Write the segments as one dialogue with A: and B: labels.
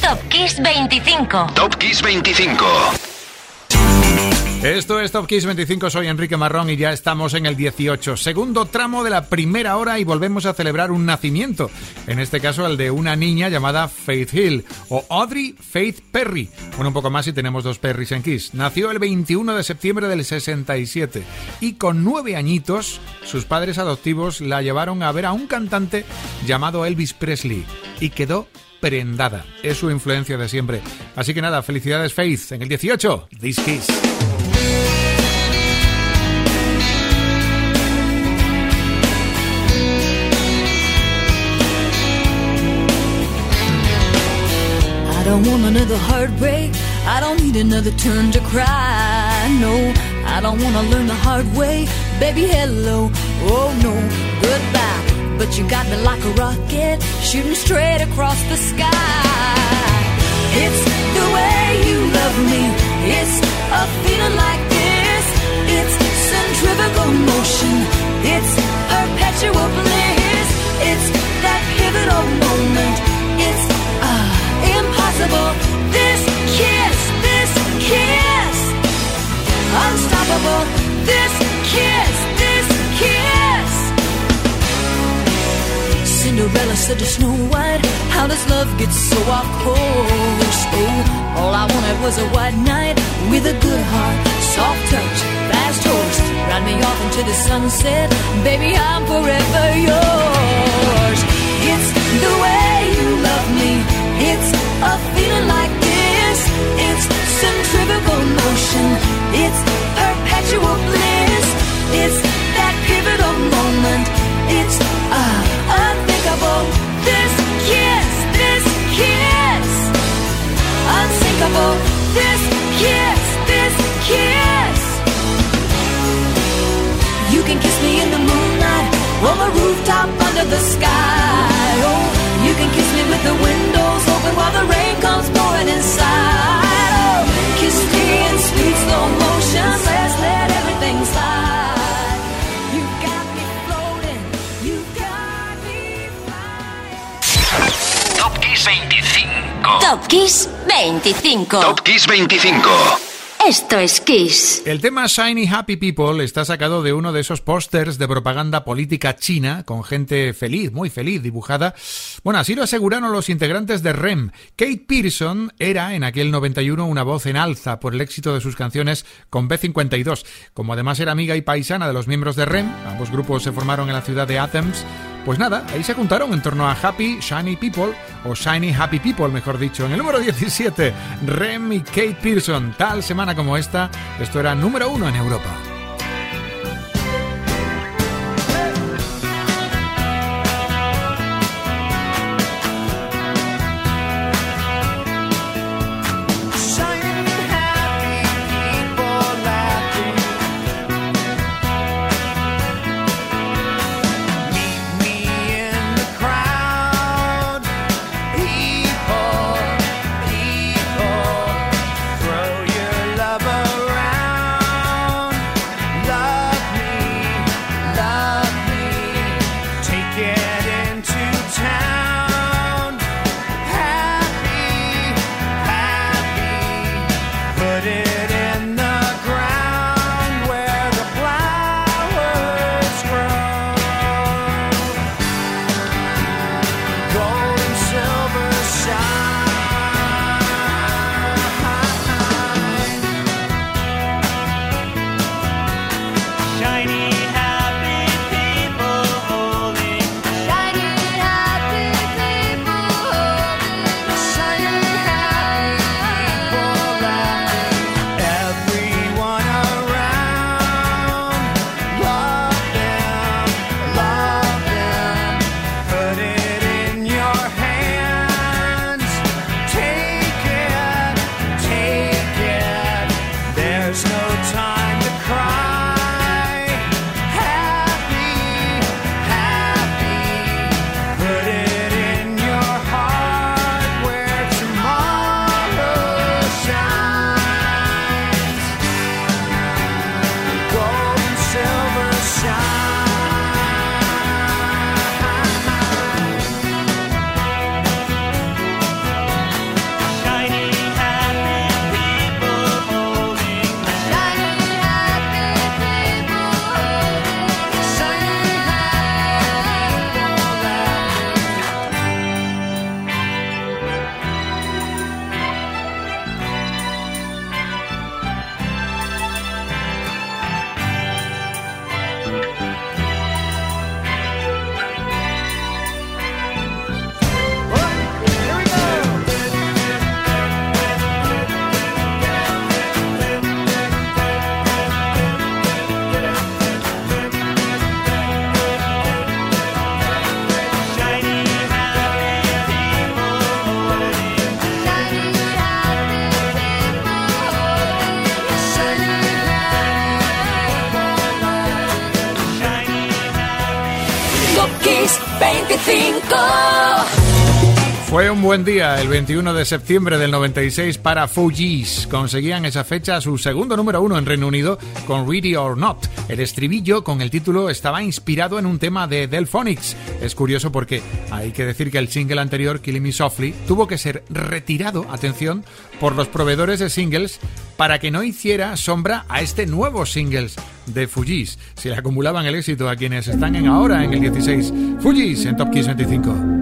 A: Top Kiss 25.
B: Top Kiss 25.
C: Esto es Top Kiss 25, soy Enrique Marrón y ya estamos en el 18, segundo tramo de la primera hora y volvemos a celebrar un nacimiento, en este caso el de una niña llamada Faith Hill o Audrey Faith Perry. Bueno, un poco más y tenemos dos Perrys en Kiss. Nació el 21 de septiembre del 67 y con nueve añitos sus padres adoptivos la llevaron a ver a un cantante llamado Elvis Presley y quedó prendada. Es su influencia de siempre. Así que nada, felicidades Faith. En el 18, This Kiss.
D: I don't want another heartbreak. I don't need another turn to cry. No, I don't want to learn the hard way. Baby, hello. Oh no, goodbye. But you got me like a rocket, shooting straight across the sky. It's the way you love me. It's a feeling like this. It's centrifugal motion. It's perpetual bliss. It's that pivotal moment. It's uh, impossible. This kiss, this kiss, unstoppable. This kiss, this kiss. Cinderella said to Snow White, How does love get so off course? Oh, all I wanted was a white knight with a good heart, soft touch, fast horse. Ride me off into the sunset, baby, I'm forever yours. It's the way you love me, it's a feeling like this. It's centrifugal motion, it's perpetual bliss. It's that pivotal moment, it's kiss me in the moonlight, on the rooftop under the sky. Oh, you can kiss me with the windows open while the rain comes pouring inside. Oh, kiss me in sweet slow motion. Let's let everything slide. You got me floating. You got me flying.
B: Top Kiss 25.
A: Top Kiss 25.
B: Top Kiss 25.
A: Esto es Kiss.
C: El tema Shiny Happy People está sacado de uno de esos pósters de propaganda política china con gente feliz, muy feliz, dibujada. Bueno, así lo aseguraron los integrantes de REM. Kate Pearson era en aquel 91 una voz en alza por el éxito de sus canciones con B52. Como además era amiga y paisana de los miembros de REM, ambos grupos se formaron en la ciudad de Athens. Pues nada, ahí se juntaron en torno a Happy Shiny People, o Shiny Happy People, mejor dicho. En el número 17, Rem y Kate Pearson. Tal semana como esta, esto era número uno en Europa. Un buen día el 21 de septiembre del 96 para Fugees. Conseguían esa fecha su segundo número uno en Reino Unido con Ready or Not. El estribillo con el título estaba inspirado en un tema de Delphonics. Es curioso porque hay que decir que el single anterior, Killing Me Softly, tuvo que ser retirado, atención, por los proveedores de singles para que no hiciera sombra a este nuevo singles de Fugees. Se le acumulaban el éxito a quienes están en ahora en el 16. Fugees en Top Kiss 25.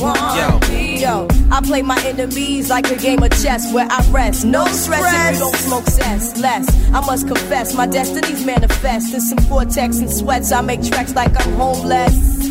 E: Want
F: yo.
E: Yo, I play my enemies like a game of chess where I rest. No stress if you don't smoke cess. Less, I must confess, my destinies manifest. In some vortex and sweats, I make tracks like I'm homeless.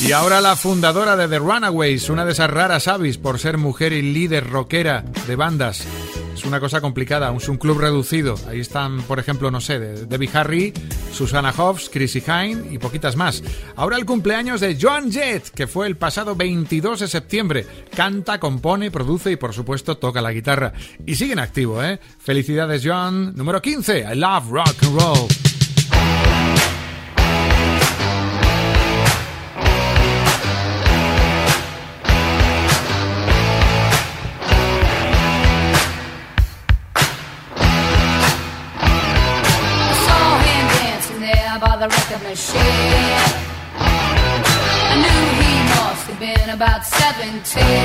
C: Y ahora la fundadora de The Runaways, una de esas raras avis por ser mujer y líder rockera de bandas. Es una cosa complicada, es un club reducido. Ahí están, por ejemplo, no sé, de- Debbie Harry, Susana Hobbs, Chrissy Hine y poquitas más. Ahora el cumpleaños de Joan Jett, que fue el pasado 22 de septiembre. Canta, compone, produce y por supuesto toca la guitarra. Y sigue en activo, ¿eh? Felicidades Joan. Número 15, I Love Rock and Roll.
G: About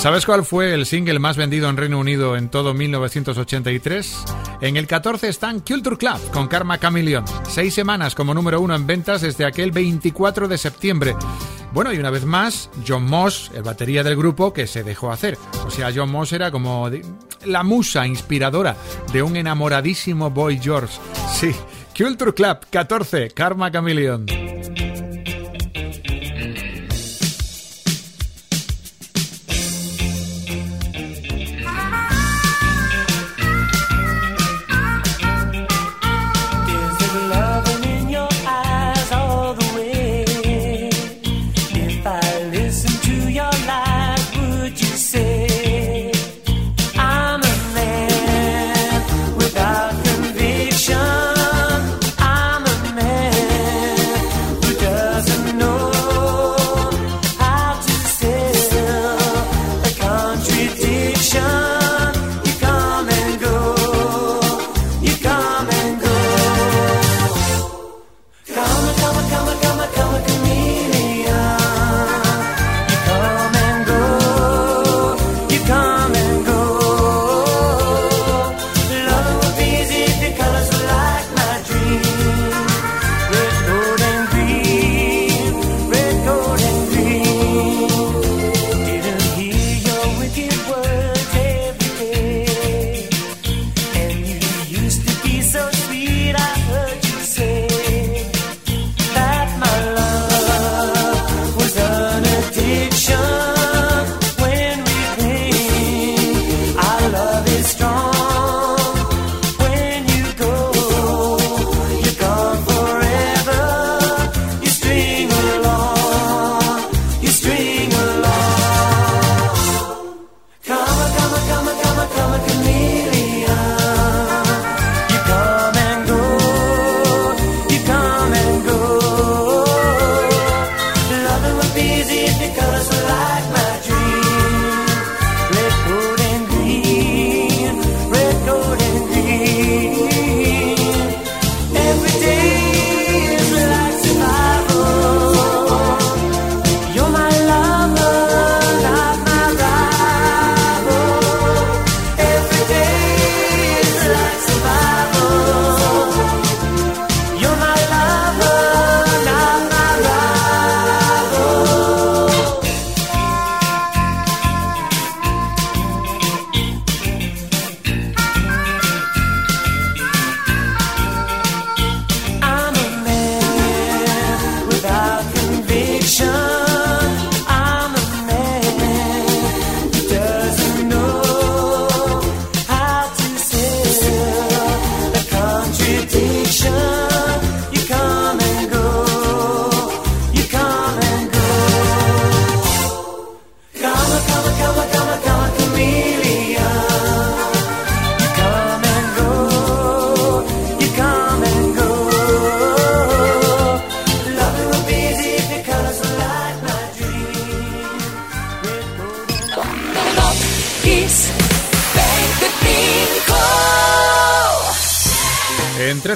C: ¿Sabes cuál fue el single más vendido en Reino Unido en todo 1983? En el 14 están Culture Club con Karma Chameleon. Seis semanas como número uno en ventas desde aquel 24 de septiembre. Bueno, y una vez más, John Moss, el batería del grupo, que se dejó hacer. O sea, John Moss era como la musa inspiradora de un enamoradísimo Boy George. Sí, Culture Club 14, Karma Chameleon.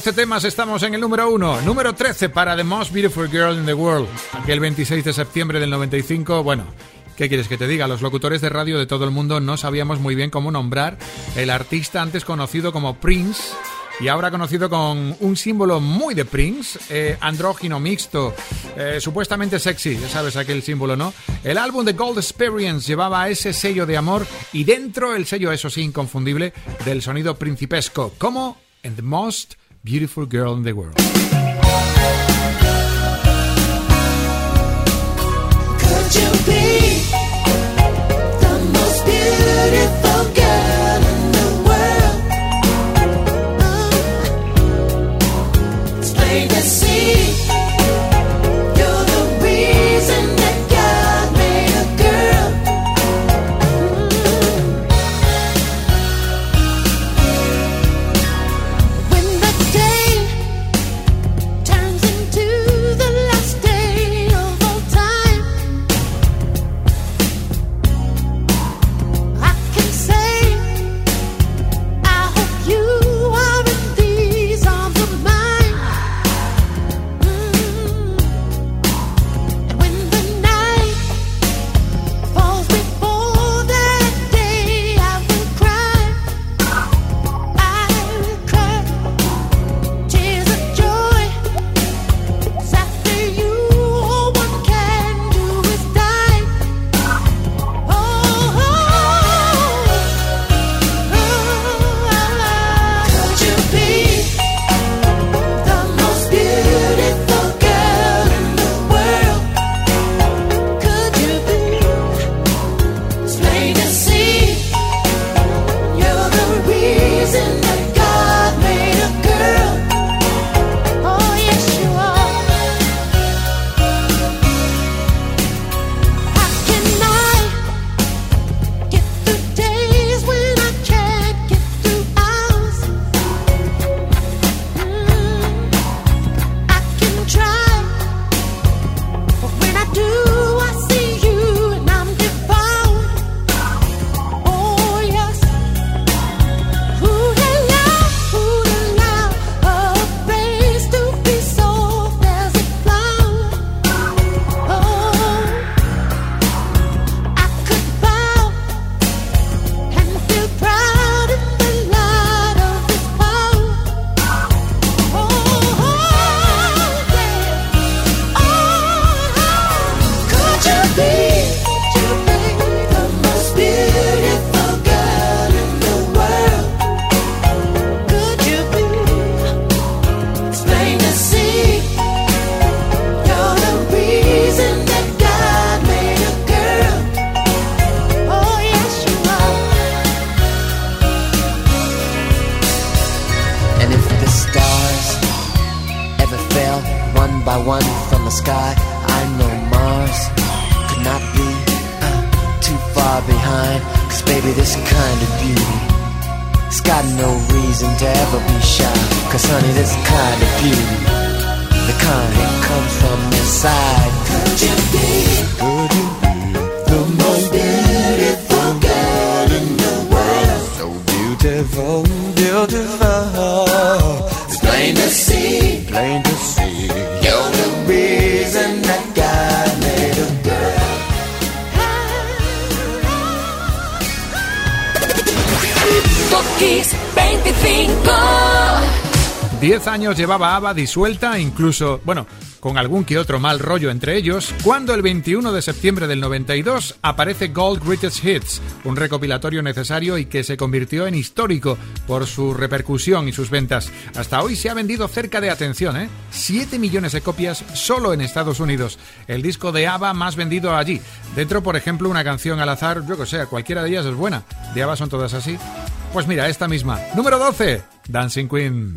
C: 13 temas estamos en el número 1. Número 13 para The Most Beautiful Girl in the World. Aquel 26 de septiembre del 95. Bueno, ¿Qué quieres que te diga? Los locutores de radio de todo el mundo no sabíamos muy bien cómo nombrar el artista antes conocido como Prince y ahora conocido con un símbolo muy de Prince, eh, andrógino mixto, eh, supuestamente sexy, ya sabes aquel símbolo, ¿no? El álbum de Gold Experience llevaba ese sello de amor y dentro el sello, eso sí, inconfundible, del sonido principesco, como en The Most Beautiful Girl in the World.
H: Could you be
I: honey, this kind of beauty, the kind that comes from inside.
H: Could you be?
I: Could you be
H: the most beautiful girl in the world?
I: so beautiful, beautiful?
H: It's plain to see
I: Plain to see.
H: you're the reason that God made a girl.
A: Top Kiss 25.
C: 10 años llevaba ABBA disuelta, incluso, bueno, con algún que otro mal rollo entre ellos, cuando el 21 de septiembre del 92 aparece Gold Greatest Hits, un recopilatorio necesario y que se convirtió en histórico por su repercusión y sus ventas. Hasta hoy se ha vendido cerca de, atención, ¿eh? 7 millones de copias solo en Estados Unidos. El disco de ABBA más vendido allí. Dentro, por ejemplo, una canción al azar, yo que sé, cualquiera de ellas es buena. ¿De ABBA son todas así? Pues mira, esta misma. Número 12, Dancing Queen.